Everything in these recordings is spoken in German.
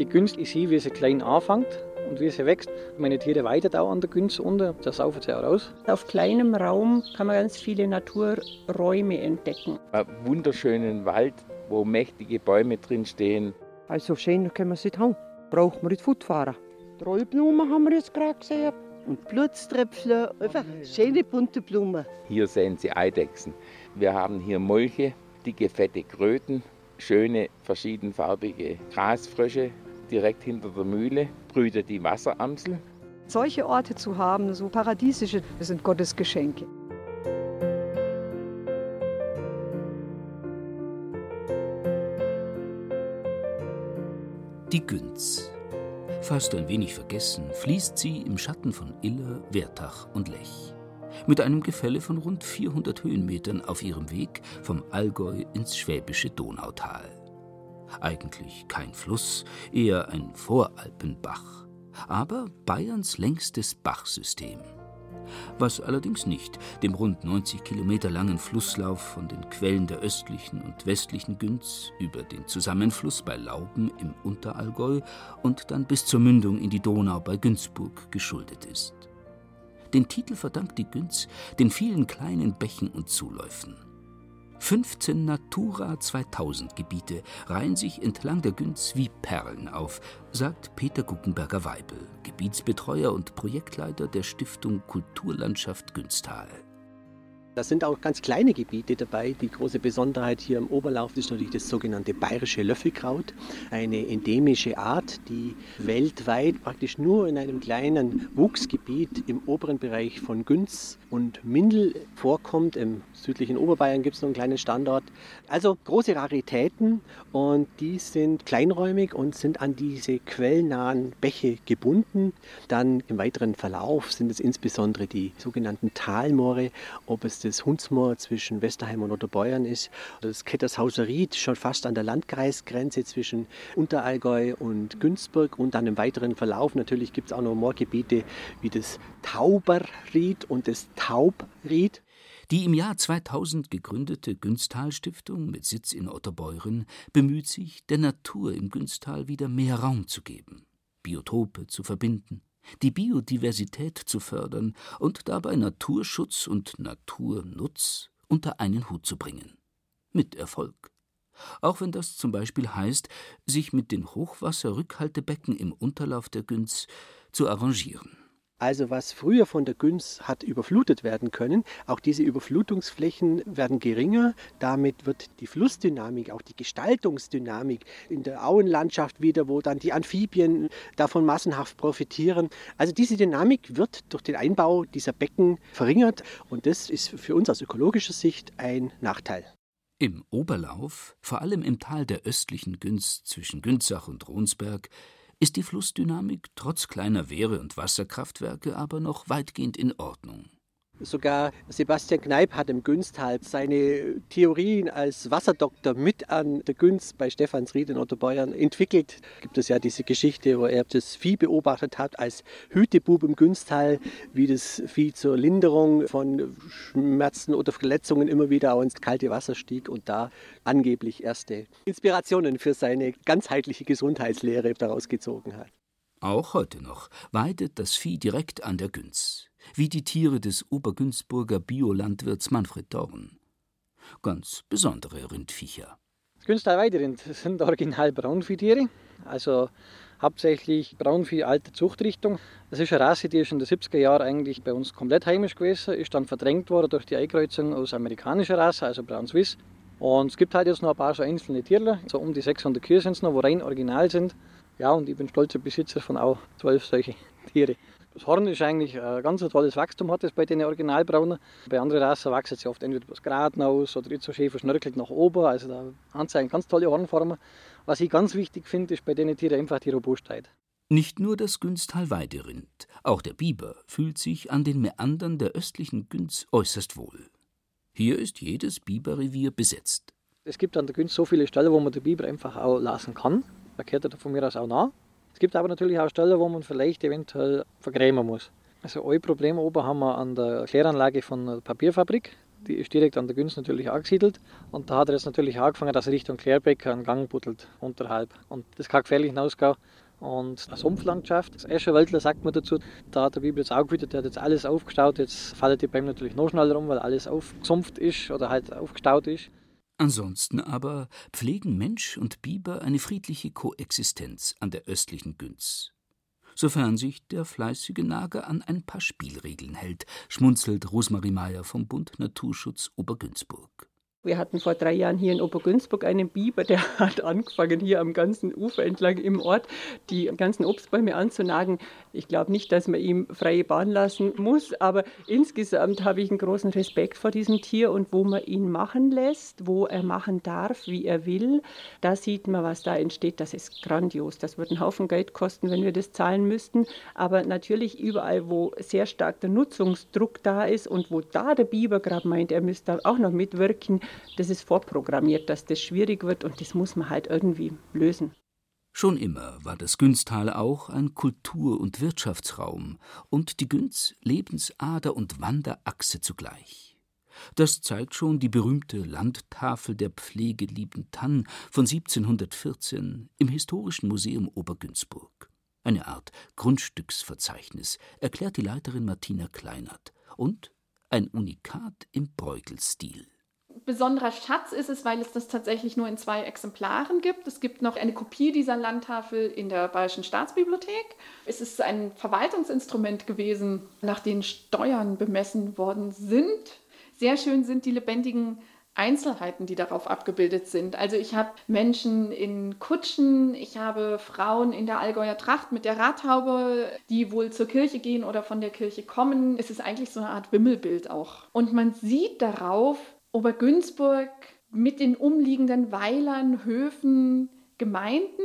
Die Günst, ich sehe, wie sie klein anfängt und wie sie wächst. Meine Tiere weiden auch an der Günst unten, da saufen sie auch raus. Auf kleinem Raum kann man ganz viele Naturräume entdecken. Einen wunderschönen Wald, wo mächtige Bäume drin stehen. Also schön können wir es nicht haben. Braucht man nicht fortfahren. Trollblumen haben wir jetzt gerade gesehen. Und Blutströpfchen, einfach schöne bunte Blumen. Hier sehen Sie Eidechsen. Wir haben hier Molche, dicke, fette Kröten, schöne, verschiedenfarbige Grasfrösche. Direkt hinter der Mühle brütet die Wasseramsel. Solche Orte zu haben, so paradiesische, das sind Gottes Geschenke. Die Günz. Fast ein wenig vergessen, fließt sie im Schatten von Iller, Wertach und Lech. Mit einem Gefälle von rund 400 Höhenmetern auf ihrem Weg vom Allgäu ins schwäbische Donautal. Eigentlich kein Fluss, eher ein Voralpenbach, aber Bayerns längstes Bachsystem was allerdings nicht dem rund 90 Kilometer langen Flusslauf von den Quellen der östlichen und westlichen Günz über den Zusammenfluss bei Lauben im Unterallgäu und dann bis zur Mündung in die Donau bei Günzburg geschuldet ist. Den Titel verdankt die Günz den vielen kleinen Bächen und Zuläufen. 15 Natura 2000 Gebiete reihen sich entlang der Günz wie Perlen auf, sagt Peter Guckenberger Weibel, Gebietsbetreuer und Projektleiter der Stiftung Kulturlandschaft Günstal. Da sind auch ganz kleine Gebiete dabei. Die große Besonderheit hier im Oberlauf ist natürlich das sogenannte bayerische Löffelkraut, eine endemische Art, die weltweit praktisch nur in einem kleinen Wuchsgebiet im oberen Bereich von Günz und Mindel vorkommt. Im südlichen Oberbayern gibt es noch einen kleinen Standort. Also große Raritäten und die sind kleinräumig und sind an diese quellnahen Bäche gebunden. Dann im weiteren Verlauf sind es insbesondere die sogenannten Talmoore, ob es das Hundsmoor zwischen Westerheim und Oderbeuern ist, das Kettershauser Ried schon fast an der Landkreisgrenze zwischen Unterallgäu und Günzburg und dann im weiteren Verlauf. Natürlich gibt es auch noch Moorgebiete wie das Tauberried und das Taubried. Die im Jahr 2000 gegründete Günstal-Stiftung mit Sitz in Otterbeuren bemüht sich, der Natur im Günstal wieder mehr Raum zu geben, Biotope zu verbinden, die Biodiversität zu fördern und dabei Naturschutz und Naturnutz unter einen Hut zu bringen. Mit Erfolg. Auch wenn das zum Beispiel heißt, sich mit den Hochwasserrückhaltebecken im Unterlauf der Günz zu arrangieren. Also was früher von der Günz hat überflutet werden können, auch diese Überflutungsflächen werden geringer. Damit wird die Flussdynamik, auch die Gestaltungsdynamik in der Auenlandschaft wieder, wo dann die Amphibien davon massenhaft profitieren. Also diese Dynamik wird durch den Einbau dieser Becken verringert und das ist für uns aus ökologischer Sicht ein Nachteil. Im Oberlauf, vor allem im Tal der östlichen Günz zwischen Günzach und Ronsberg, ist die Flussdynamik trotz kleiner Wehre- und Wasserkraftwerke aber noch weitgehend in Ordnung. Sogar Sebastian Kneip hat im Günstal seine Theorien als Wasserdoktor mit an der Günst bei Stephansried in Otterbeuern entwickelt. Gibt es ja diese Geschichte, wo er das Vieh beobachtet hat als Hütebub im Günstal, wie das Vieh zur Linderung von Schmerzen oder Verletzungen immer wieder auch ins kalte Wasser stieg und da angeblich erste Inspirationen für seine ganzheitliche Gesundheitslehre daraus gezogen hat. Auch heute noch weidet das Vieh direkt an der Günz wie die Tiere des Obergünzburger Biolandwirts Manfred Dorn. Ganz besondere Rindviecher. Das Günstal Weiderind sind original Braunviehtiere, also hauptsächlich Braunvieh alter Zuchtrichtung. Das ist eine Rasse, die ist in den 70er Jahren eigentlich bei uns komplett heimisch gewesen, ist dann verdrängt worden durch die Einkreuzung aus amerikanischer Rasse, also Braun Swiss. Und es gibt halt jetzt noch ein paar so einzelne Tierler, so um die 600 Kühe sind es noch, wo rein original sind. Ja, und ich bin stolzer Besitzer von auch zwölf solche Tiere. Das Horn ist eigentlich ein ganz tolles Wachstum, hat es bei den Originalbraunen. Bei anderen Rassen wachsen sie oft entweder etwas geraden aus oder jetzt so schön verschnörkelt nach oben. Also da haben sie ganz tolle Hornformen. Was ich ganz wichtig finde, ist bei den Tieren einfach die Robustheit. Nicht nur das Günstal Weiderind, auch der Biber fühlt sich an den Meandern der östlichen Günz äußerst wohl. Hier ist jedes Biberrevier besetzt. Es gibt an der Günz so viele Stellen, wo man den Biber einfach auch lassen kann. Da kehrt er von mir aus auch nach. Es gibt aber natürlich auch Stellen, wo man vielleicht eventuell vergrämen muss. Also ein Problem oben haben wir an der Kläranlage von der Papierfabrik. die ist direkt an der Günz natürlich angesiedelt. Und da hat er jetzt natürlich angefangen, dass er Richtung Klärbecker einen Gang buddelt, unterhalb. Und das kann gefährlich hinausgehen. Und eine Sumpflandschaft, das Eschenwäldler sagt man dazu, da hat der Bibel jetzt auch wieder, der hat jetzt alles aufgestaut, jetzt fallen die Bäume natürlich noch schneller rum, weil alles aufgesumpft ist oder halt aufgestaut ist. Ansonsten aber pflegen Mensch und Biber eine friedliche Koexistenz an der östlichen Günz. Sofern sich der fleißige Nager an ein paar Spielregeln hält, schmunzelt Rosmarie Meyer vom Bund Naturschutz Obergünzburg. Wir hatten vor drei Jahren hier in Obergünzburg einen Biber, der hat angefangen, hier am ganzen Ufer entlang im Ort die ganzen Obstbäume anzunagen. Ich glaube nicht, dass man ihm freie Bahn lassen muss, aber insgesamt habe ich einen großen Respekt vor diesem Tier und wo man ihn machen lässt, wo er machen darf, wie er will, da sieht man, was da entsteht. Das ist grandios. Das würde einen Haufen Geld kosten, wenn wir das zahlen müssten. Aber natürlich überall, wo sehr stark der Nutzungsdruck da ist und wo da der Biber gerade meint, er müsste auch noch mitwirken, das ist vorprogrammiert, dass das schwierig wird und das muss man halt irgendwie lösen. Schon immer war das Günztal auch ein Kultur- und Wirtschaftsraum und die Günz Lebensader und Wanderachse zugleich. Das zeigt schon die berühmte Landtafel der pflegelieben Tann von 1714 im Historischen Museum Obergünzburg. Eine Art Grundstücksverzeichnis, erklärt die Leiterin Martina Kleinert. Und ein Unikat im Bruegel-Stil besonderer Schatz ist es, weil es das tatsächlich nur in zwei Exemplaren gibt. Es gibt noch eine Kopie dieser Landtafel in der Bayerischen Staatsbibliothek. Es ist ein Verwaltungsinstrument gewesen, nach dem Steuern bemessen worden sind. Sehr schön sind die lebendigen Einzelheiten, die darauf abgebildet sind. Also ich habe Menschen in Kutschen, ich habe Frauen in der Allgäuer Tracht mit der Radhaube, die wohl zur Kirche gehen oder von der Kirche kommen. Es ist eigentlich so eine Art Wimmelbild auch. Und man sieht darauf, Obergünzburg mit den umliegenden Weilern, Höfen, Gemeinden,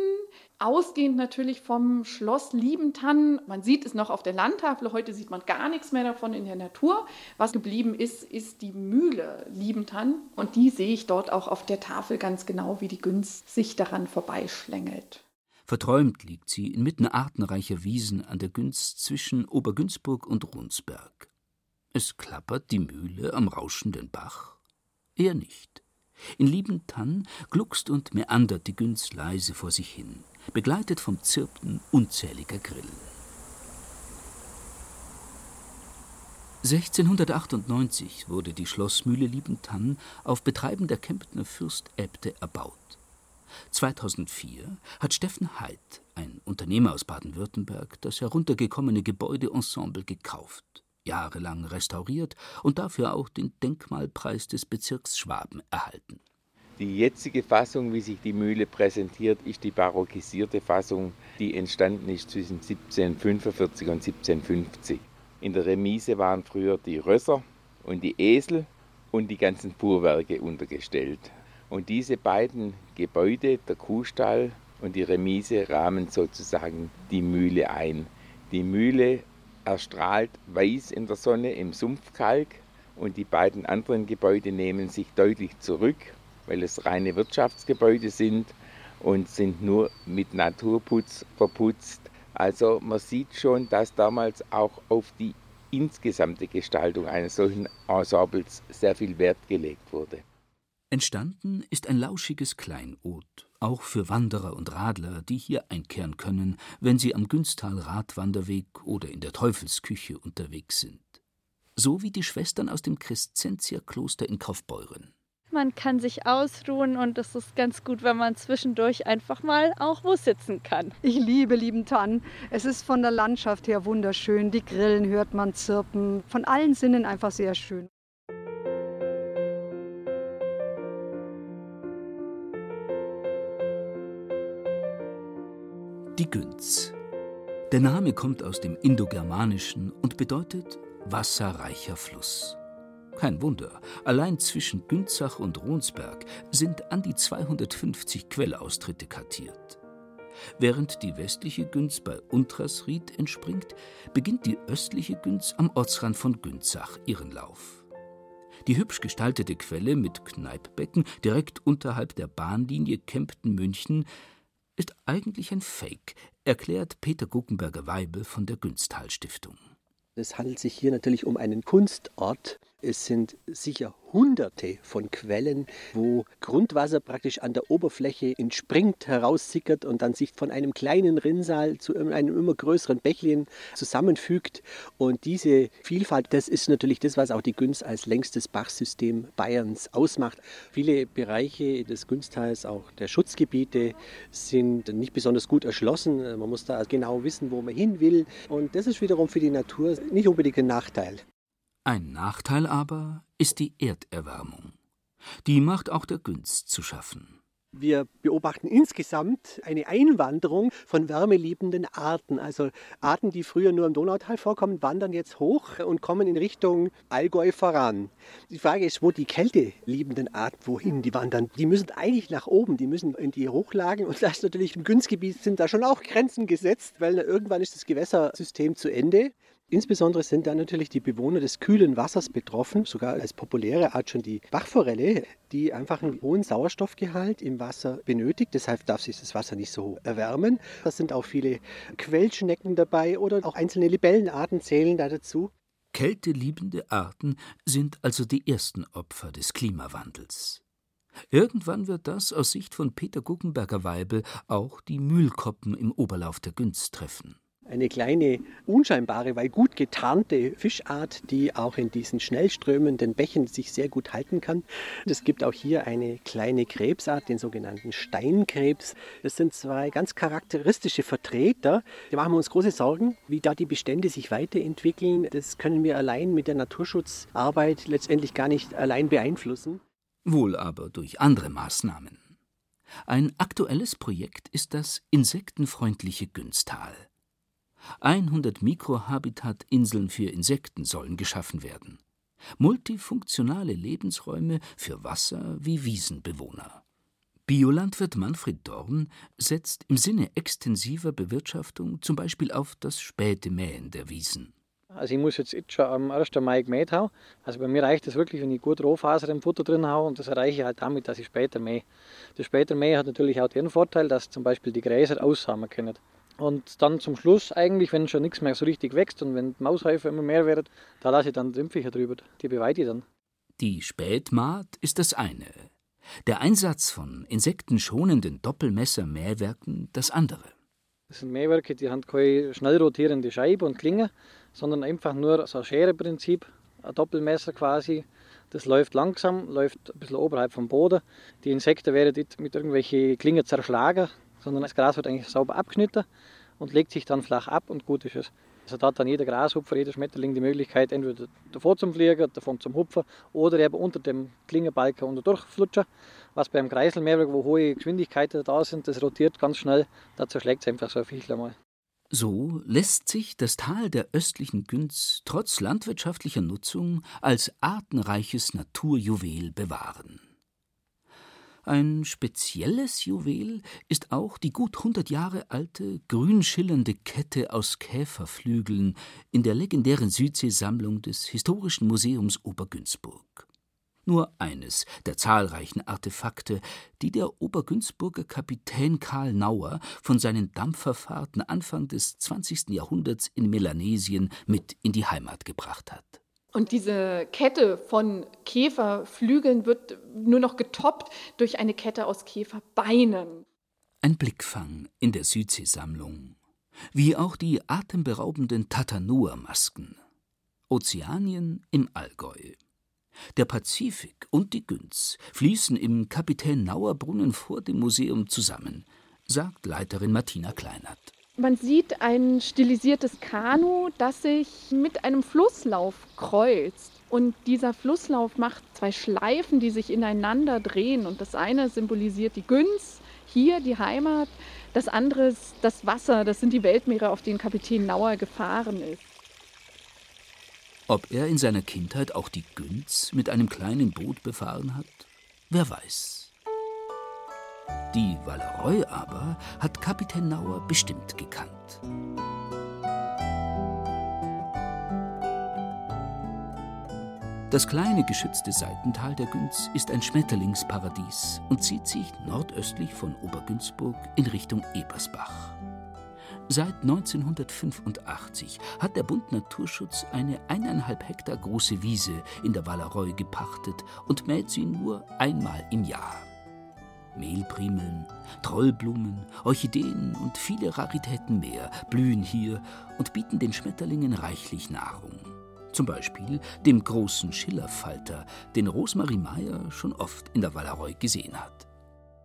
ausgehend natürlich vom Schloss Liebentann. Man sieht es noch auf der Landtafel, heute sieht man gar nichts mehr davon in der Natur. Was geblieben ist, ist die Mühle Liebentann und die sehe ich dort auch auf der Tafel ganz genau, wie die Günz sich daran vorbeischlängelt. Verträumt liegt sie inmitten artenreicher Wiesen an der Günz zwischen Obergünzburg und Runsberg. Es klappert die Mühle am rauschenden Bach er nicht. In Liebentann gluckst und meandert die Günz leise vor sich hin, begleitet vom Zirpen unzähliger Grillen. 1698 wurde die Schlossmühle Liebentann auf Betreiben der Kemptner Fürstäbte erbaut. 2004 hat Steffen Heid, ein Unternehmer aus Baden-Württemberg, das heruntergekommene Gebäudeensemble gekauft jahrelang restauriert und dafür auch den Denkmalpreis des Bezirks Schwaben erhalten. Die jetzige Fassung, wie sich die Mühle präsentiert, ist die barockisierte Fassung, die entstanden ist zwischen 1745 und 1750. In der Remise waren früher die Rösser und die Esel und die ganzen Fuhrwerke untergestellt. Und diese beiden Gebäude, der Kuhstall und die Remise, rahmen sozusagen die Mühle ein. Die Mühle erstrahlt weiß in der Sonne im Sumpfkalk und die beiden anderen Gebäude nehmen sich deutlich zurück, weil es reine Wirtschaftsgebäude sind und sind nur mit Naturputz verputzt. Also man sieht schon, dass damals auch auf die insgesamte Gestaltung eines solchen Ensembles sehr viel Wert gelegt wurde. Entstanden ist ein lauschiges Kleinod, auch für Wanderer und Radler, die hier einkehren können, wenn sie am Günstal Radwanderweg oder in der Teufelsküche unterwegs sind. So wie die Schwestern aus dem Crescentier-Kloster in Kaufbeuren. Man kann sich ausruhen und es ist ganz gut, wenn man zwischendurch einfach mal auch wo sitzen kann. Ich liebe Liebentann. Es ist von der Landschaft her wunderschön. Die Grillen hört man zirpen. Von allen Sinnen einfach sehr schön. Günz. Der Name kommt aus dem Indogermanischen und bedeutet wasserreicher Fluss. Kein Wunder, allein zwischen Günzach und Ronsberg sind an die 250 Quellaustritte kartiert. Während die westliche Günz bei Untrasried entspringt, beginnt die östliche Günz am Ortsrand von Günzach ihren Lauf. Die hübsch gestaltete Quelle mit Kneippbecken direkt unterhalb der Bahnlinie Kempten-München ist eigentlich ein Fake, erklärt Peter Guckenberger-Weibel von der Günsthal Stiftung. Es handelt sich hier natürlich um einen Kunstort. Es sind sicher hunderte von Quellen, wo Grundwasser praktisch an der Oberfläche entspringt, heraussickert und dann sich von einem kleinen Rinnsal zu einem immer größeren Bächlein zusammenfügt. Und diese Vielfalt, das ist natürlich das, was auch die Günz als längstes Bachsystem Bayerns ausmacht. Viele Bereiche des Günstals, auch der Schutzgebiete, sind nicht besonders gut erschlossen. Man muss da genau wissen, wo man hin will. Und das ist wiederum für die Natur nicht unbedingt ein Nachteil. Ein Nachteil aber ist die Erderwärmung. Die macht auch der Günst zu schaffen. Wir beobachten insgesamt eine Einwanderung von wärmeliebenden Arten. Also Arten, die früher nur im Donautal vorkommen, wandern jetzt hoch und kommen in Richtung Allgäu voran. Die Frage ist, wo die kälteliebenden Arten, wohin die wandern? Die müssen eigentlich nach oben, die müssen in die Hochlagen. Und das ist natürlich im Günstgebiet sind da schon auch Grenzen gesetzt, weil irgendwann ist das Gewässersystem zu Ende. Insbesondere sind da natürlich die Bewohner des kühlen Wassers betroffen, sogar als populäre Art schon die Bachforelle, die einfach einen hohen Sauerstoffgehalt im Wasser benötigt. Deshalb darf sich das Wasser nicht so erwärmen. Da sind auch viele Quellschnecken dabei oder auch einzelne Libellenarten zählen da dazu. Kälteliebende Arten sind also die ersten Opfer des Klimawandels. Irgendwann wird das aus Sicht von Peter Guckenberger-Weibel auch die Mühlkoppen im Oberlauf der Günst treffen eine kleine, unscheinbare, weil gut getarnte Fischart, die auch in diesen schnell strömenden Bächen sich sehr gut halten kann. Es gibt auch hier eine kleine Krebsart, den sogenannten Steinkrebs. Das sind zwei ganz charakteristische Vertreter. Wir machen uns große Sorgen, wie da die Bestände sich weiterentwickeln. Das können wir allein mit der Naturschutzarbeit letztendlich gar nicht allein beeinflussen. Wohl aber durch andere Maßnahmen. Ein aktuelles Projekt ist das insektenfreundliche Günstal. 100 Mikrohabitatinseln für Insekten sollen geschaffen werden. Multifunktionale Lebensräume für Wasser- wie Wiesenbewohner. Biolandwirt Manfred Dorn setzt im Sinne extensiver Bewirtschaftung zum Beispiel auf das späte Mähen der Wiesen. Also ich muss jetzt, jetzt schon am 1. Mai gemäht haben. Also bei mir reicht es wirklich, wenn ich gut Rohfaser im Futter drin habe und das erreiche ich halt damit, dass ich später mähe. Das später Mähen hat natürlich auch den Vorteil, dass zum Beispiel die Gräser aussamen können. Und dann zum Schluss eigentlich, wenn schon nichts mehr so richtig wächst und wenn die Maushäufer immer mehr werden, da lasse ich dann Dümpficher drüber. Die beweide ich dann. Die Spätmaat ist das eine. Der Einsatz von insektenschonenden Doppelmesser-Mähwerken das andere. Das sind Mähwerke, die haben keine schnell rotierende Scheibe und Klinge, sondern einfach nur so ein Schereprinzip, ein Doppelmesser quasi. Das läuft langsam, läuft ein bisschen oberhalb vom Boden. Die Insekten werden nicht mit irgendwelchen Klingen zerschlagen, sondern das Gras wird eigentlich sauber abgeschnitten und legt sich dann flach ab und gut ist es. Also da hat dann jeder Grashupfer, jeder Schmetterling die Möglichkeit, entweder davor zum Fliegen, davon zum Hupfen oder eben unter dem Klingenbalken unter durchflutschen. Was beim Kreiselmehrwerk, wo hohe Geschwindigkeiten da sind, das rotiert ganz schnell, da zerschlägt es einfach so ein Viechler mal. So lässt sich das Tal der östlichen Günz trotz landwirtschaftlicher Nutzung als artenreiches Naturjuwel bewahren. Ein spezielles Juwel ist auch die gut hundert Jahre alte, grün schillernde Kette aus Käferflügeln in der legendären Südseesammlung des Historischen Museums Obergünzburg. Nur eines der zahlreichen Artefakte, die der Obergünzburger Kapitän Karl Nauer von seinen Dampferfahrten Anfang des 20. Jahrhunderts in Melanesien mit in die Heimat gebracht hat. Und diese Kette von Käferflügeln wird nur noch getoppt durch eine Kette aus Käferbeinen. Ein Blickfang in der Südseesammlung, wie auch die atemberaubenden Tatanua-Masken. Ozeanien im Allgäu. Der Pazifik und die Günz fließen im Kapitän Nauer Brunnen vor dem Museum zusammen, sagt Leiterin Martina Kleinert. Man sieht ein stilisiertes Kanu, das sich mit einem Flusslauf kreuzt. Und dieser Flusslauf macht zwei Schleifen, die sich ineinander drehen. Und das eine symbolisiert die Günz, hier die Heimat. Das andere ist das Wasser, das sind die Weltmeere, auf denen Kapitän Nauer gefahren ist. Ob er in seiner Kindheit auch die Günz mit einem kleinen Boot befahren hat? Wer weiß. Die Walleroi aber hat Kapitän Nauer bestimmt gekannt. Das kleine geschützte Seitental der Günz ist ein Schmetterlingsparadies und zieht sich nordöstlich von Obergünzburg in Richtung Ebersbach. Seit 1985 hat der Bund Naturschutz eine eineinhalb Hektar große Wiese in der Wallereu gepachtet und mäht sie nur einmal im Jahr. Mehlprimeln, Trollblumen, Orchideen und viele Raritäten mehr blühen hier und bieten den Schmetterlingen reichlich Nahrung. Zum Beispiel dem großen Schillerfalter, den Rosmarie Meyer schon oft in der Wallereu gesehen hat.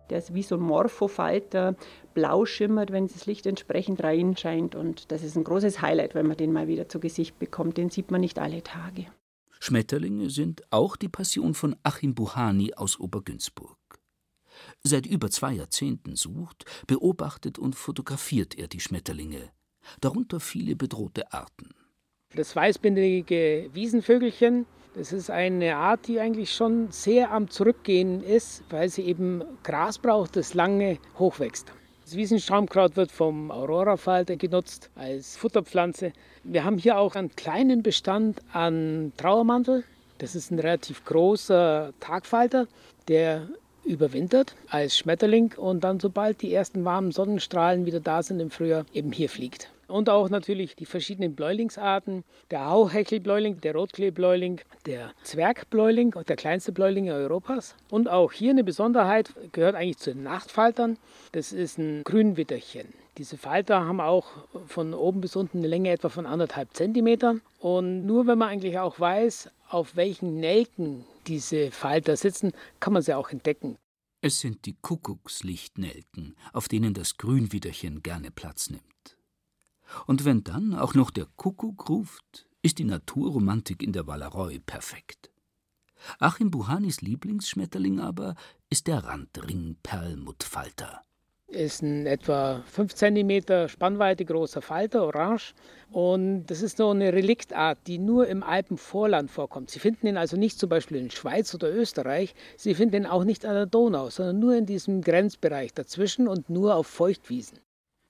Der ist wie so ein Morphofalter, blau schimmert, wenn das Licht entsprechend reinscheint. Und das ist ein großes Highlight, wenn man den mal wieder zu Gesicht bekommt. Den sieht man nicht alle Tage. Schmetterlinge sind auch die Passion von Achim Buhani aus Obergünzburg. Seit über zwei Jahrzehnten sucht, beobachtet und fotografiert er die Schmetterlinge, darunter viele bedrohte Arten. Das weißbindige Wiesenvögelchen, das ist eine Art, die eigentlich schon sehr am Zurückgehen ist, weil sie eben Gras braucht, das lange hochwächst. Das Wiesenstraumkraut wird vom Aurorafalter genutzt als Futterpflanze. Wir haben hier auch einen kleinen Bestand an Trauermantel. Das ist ein relativ großer Tagfalter, der überwintert als Schmetterling und dann, sobald die ersten warmen Sonnenstrahlen wieder da sind im Frühjahr, eben hier fliegt. Und auch natürlich die verschiedenen Bläulingsarten, der Hauhechelbläuling, der Rotkleebläuling, der Zwergbläuling, der kleinste Bläuling Europas. Und auch hier eine Besonderheit, gehört eigentlich zu den Nachtfaltern, das ist ein Grünwitterchen. Diese Falter haben auch von oben bis unten eine Länge etwa von anderthalb Zentimeter. Und nur wenn man eigentlich auch weiß, auf welchen Nelken diese Falter sitzen, kann man sie auch entdecken. Es sind die Kuckuckslichtnelken, auf denen das Grünwiderchen gerne Platz nimmt. Und wenn dann auch noch der Kuckuck ruft, ist die Naturromantik in der Wallereu perfekt. Achim Buhanis Lieblingsschmetterling aber ist der Randring-Perlmuttfalter ist ein etwa 5 cm Spannweite großer Falter, orange. Und das ist so eine Reliktart, die nur im Alpenvorland vorkommt. Sie finden ihn also nicht zum Beispiel in Schweiz oder Österreich. Sie finden ihn auch nicht an der Donau, sondern nur in diesem Grenzbereich dazwischen und nur auf Feuchtwiesen.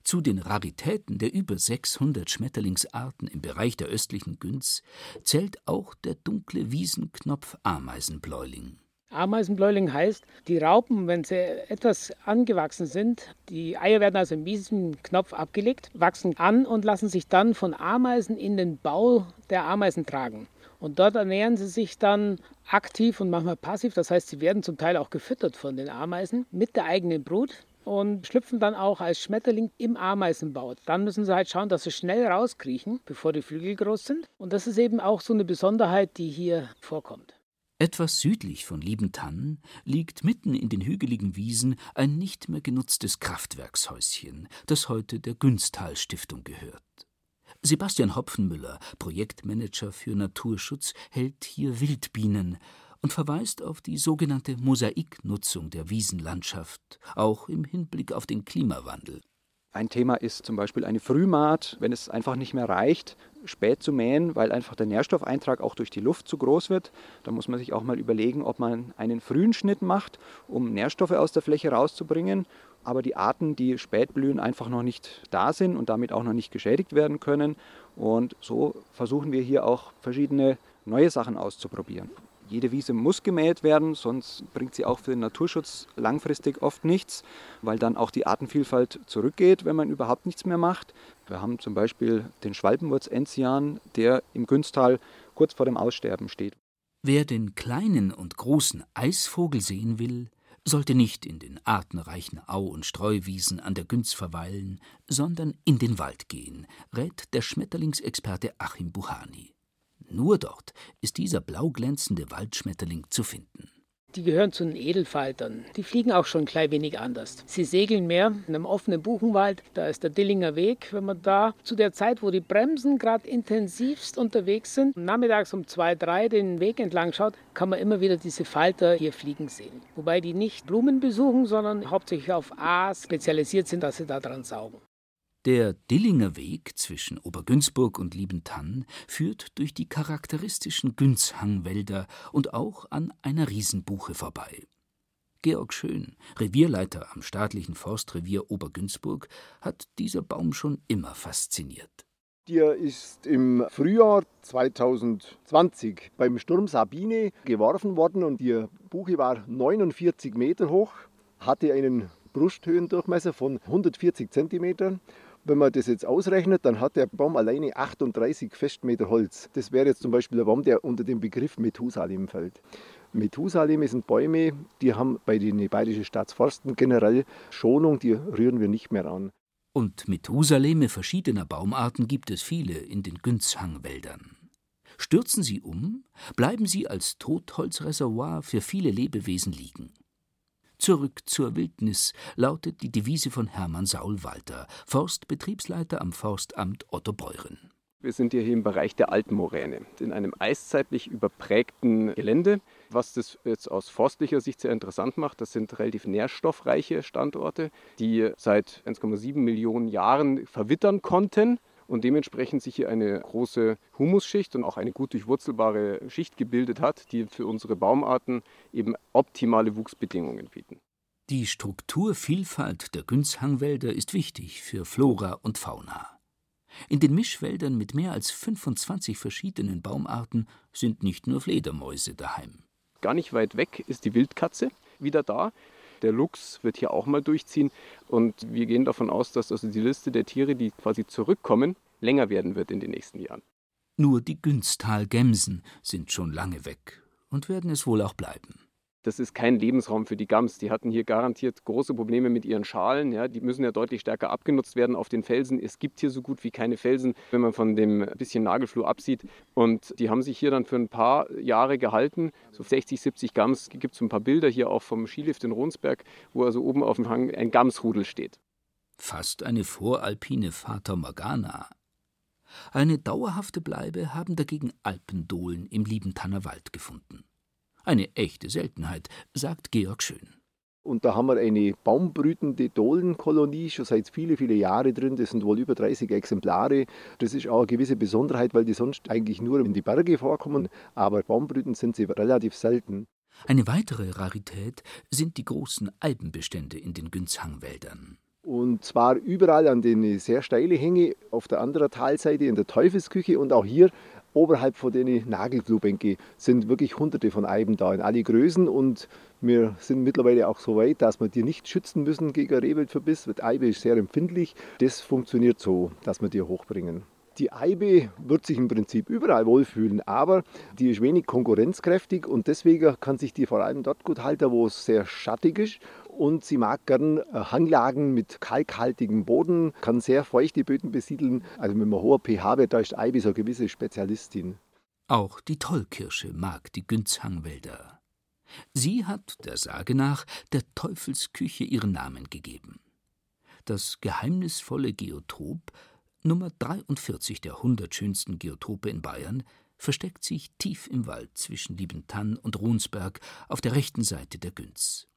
Zu den Raritäten der über 600 Schmetterlingsarten im Bereich der östlichen Günz zählt auch der dunkle Wiesenknopf-Ameisenbläuling. Ameisenbläuling heißt, die Raupen, wenn sie etwas angewachsen sind, die Eier werden also in diesem Knopf abgelegt, wachsen an und lassen sich dann von Ameisen in den Bau der Ameisen tragen. Und dort ernähren sie sich dann aktiv und manchmal passiv. Das heißt, sie werden zum Teil auch gefüttert von den Ameisen mit der eigenen Brut und schlüpfen dann auch als Schmetterling im Ameisenbau. Dann müssen sie halt schauen, dass sie schnell rauskriechen, bevor die Flügel groß sind. Und das ist eben auch so eine Besonderheit, die hier vorkommt. Etwas südlich von Liebentannen liegt mitten in den hügeligen Wiesen ein nicht mehr genutztes Kraftwerkshäuschen, das heute der Günsthal Stiftung gehört. Sebastian Hopfenmüller, Projektmanager für Naturschutz, hält hier Wildbienen und verweist auf die sogenannte Mosaiknutzung der Wiesenlandschaft, auch im Hinblick auf den Klimawandel. Ein Thema ist zum Beispiel eine Frühmaat, wenn es einfach nicht mehr reicht, spät zu mähen, weil einfach der Nährstoffeintrag auch durch die Luft zu groß wird. Da muss man sich auch mal überlegen, ob man einen frühen Schnitt macht, um Nährstoffe aus der Fläche rauszubringen. Aber die Arten, die spät blühen, einfach noch nicht da sind und damit auch noch nicht geschädigt werden können. Und so versuchen wir hier auch verschiedene neue Sachen auszuprobieren. Jede Wiese muss gemäht werden, sonst bringt sie auch für den Naturschutz langfristig oft nichts, weil dann auch die Artenvielfalt zurückgeht, wenn man überhaupt nichts mehr macht. Wir haben zum Beispiel den Schwalbenwurz-Enzian, der im Günstal kurz vor dem Aussterben steht. Wer den kleinen und großen Eisvogel sehen will, sollte nicht in den artenreichen Au- und Streuwiesen an der Günz verweilen, sondern in den Wald gehen, rät der Schmetterlingsexperte Achim Buhani. Nur dort ist dieser blau glänzende Waldschmetterling zu finden. Die gehören zu den Edelfaltern. Die fliegen auch schon ein klein wenig anders. Sie segeln mehr in einem offenen Buchenwald. Da ist der Dillinger Weg. Wenn man da zu der Zeit, wo die Bremsen gerade intensivst unterwegs sind, nachmittags um zwei, drei den Weg entlang schaut, kann man immer wieder diese Falter hier fliegen sehen. Wobei die nicht Blumen besuchen, sondern hauptsächlich auf Aas spezialisiert sind, dass sie da dran saugen. Der Dillinger Weg zwischen Obergünzburg und Liebentann führt durch die charakteristischen Günzhangwälder und auch an einer Riesenbuche vorbei. Georg Schön, Revierleiter am staatlichen Forstrevier Obergünzburg, hat dieser Baum schon immer fasziniert. Der ist im Frühjahr 2020 beim Sturm Sabine geworfen worden und die Buche war 49 Meter hoch, hatte einen Brusthöhendurchmesser von 140 Zentimetern Wenn man das jetzt ausrechnet, dann hat der Baum alleine 38 Festmeter Holz. Das wäre jetzt zum Beispiel der Baum, der unter dem Begriff Methusalem fällt. Methusalem sind Bäume, die haben bei den Bayerischen Staatsforsten generell Schonung, die rühren wir nicht mehr an. Und Methusaleme verschiedener Baumarten gibt es viele in den Günzhangwäldern. Stürzen sie um, bleiben sie als Totholzreservoir für viele Lebewesen liegen. Zurück zur Wildnis lautet die Devise von Hermann Saul Walter, Forstbetriebsleiter am Forstamt Otto Beuren. Wir sind hier im Bereich der Altmoräne, in einem eiszeitlich überprägten Gelände. Was das jetzt aus forstlicher Sicht sehr interessant macht, das sind relativ nährstoffreiche Standorte, die seit 1,7 Millionen Jahren verwittern konnten und dementsprechend sich hier eine große Humusschicht und auch eine gut durchwurzelbare Schicht gebildet hat, die für unsere Baumarten eben optimale Wuchsbedingungen bieten. Die Strukturvielfalt der Günzhangwälder ist wichtig für Flora und Fauna. In den Mischwäldern mit mehr als 25 verschiedenen Baumarten sind nicht nur Fledermäuse daheim. Gar nicht weit weg ist die Wildkatze wieder da. Der Luchs wird hier auch mal durchziehen. Und wir gehen davon aus, dass also die Liste der Tiere, die quasi zurückkommen, länger werden wird in den nächsten Jahren. Nur die Günstal-Gemsen sind schon lange weg und werden es wohl auch bleiben. Das ist kein Lebensraum für die Gams. Die hatten hier garantiert große Probleme mit ihren Schalen. Ja, die müssen ja deutlich stärker abgenutzt werden auf den Felsen. Es gibt hier so gut wie keine Felsen, wenn man von dem bisschen Nagelfluh absieht. Und die haben sich hier dann für ein paar Jahre gehalten. So 60, 70 Gams. Es gibt so ein paar Bilder hier auch vom Skilift in Ronsberg, wo also oben auf dem Hang ein Gamsrudel steht. Fast eine voralpine Fata Morgana. Eine dauerhafte Bleibe haben dagegen Alpendohlen im Liebentanner Wald gefunden. Eine echte Seltenheit, sagt Georg Schön. Und da haben wir eine baumbrütende Dohlenkolonie schon seit viele, viele Jahren drin. Das sind wohl über 30 Exemplare. Das ist auch eine gewisse Besonderheit, weil die sonst eigentlich nur in die Berge vorkommen. Aber baumbrütend sind sie relativ selten. Eine weitere Rarität sind die großen Alpenbestände in den Günzhangwäldern. Und zwar überall an den sehr steile Hänge auf der anderen Talseite in der Teufelsküche und auch hier oberhalb von den Nagelfluhbänken sind wirklich hunderte von Eiben da in alle Größen und wir sind mittlerweile auch so weit, dass wir die nicht schützen müssen gegen Rehwildverbiss. Die Eibe ist sehr empfindlich. Das funktioniert so, dass wir die hochbringen. Die Eibe wird sich im Prinzip überall wohlfühlen, aber die ist wenig konkurrenzkräftig und deswegen kann sich die vor allem dort gut halten, wo es sehr schattig ist und sie mag gern äh, Hanglagen mit kalkhaltigem Boden, kann sehr feuchte Böden besiedeln. Also mit einem hohen pH-Wert, da ist Eibe so eine gewisse Spezialistin. Auch die Tollkirsche mag die Günzhangwälder. Sie hat, der Sage nach, der Teufelsküche ihren Namen gegeben. Das geheimnisvolle Geotop, Nummer 43 der 100 schönsten Geotope in Bayern, versteckt sich tief im Wald zwischen Liebentann und Runsberg auf der rechten Seite der Günz.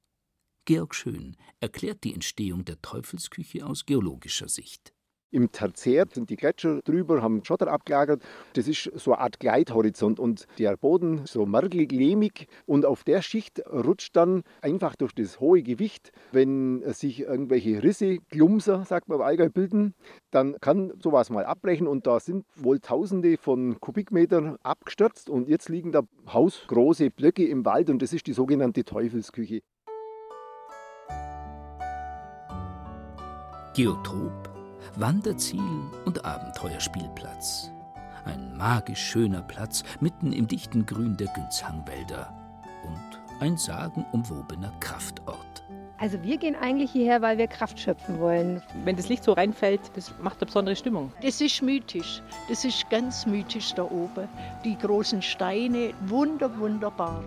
Georg Schön erklärt die Entstehung der Teufelsküche aus geologischer Sicht. Im Tertiär sind die Gletscher drüber, haben Schotter abgelagert. Das ist so eine Art Gleithorizont und der Boden so mergelig, lehmig und auf der Schicht rutscht dann einfach durch das hohe Gewicht, wenn sich irgendwelche Risse, Glumser, sagt man im Allgäu, bilden, dann kann sowas mal abbrechen und da sind wohl Tausende von Kubikmetern abgestürzt und jetzt liegen da hausgroße Blöcke im Wald und das ist die sogenannte Teufelsküche. Geotop, Wanderziel und Abenteuerspielplatz. Ein magisch schöner Platz mitten im dichten Grün der Günzhangwälder und ein sagenumwobener Kraftort. Also wir gehen eigentlich hierher, weil wir Kraft schöpfen wollen. Wenn das Licht so reinfällt, das macht eine besondere Stimmung. Das ist mythisch. Das ist ganz mythisch da oben. Die großen Steine, wunder, wunderbar.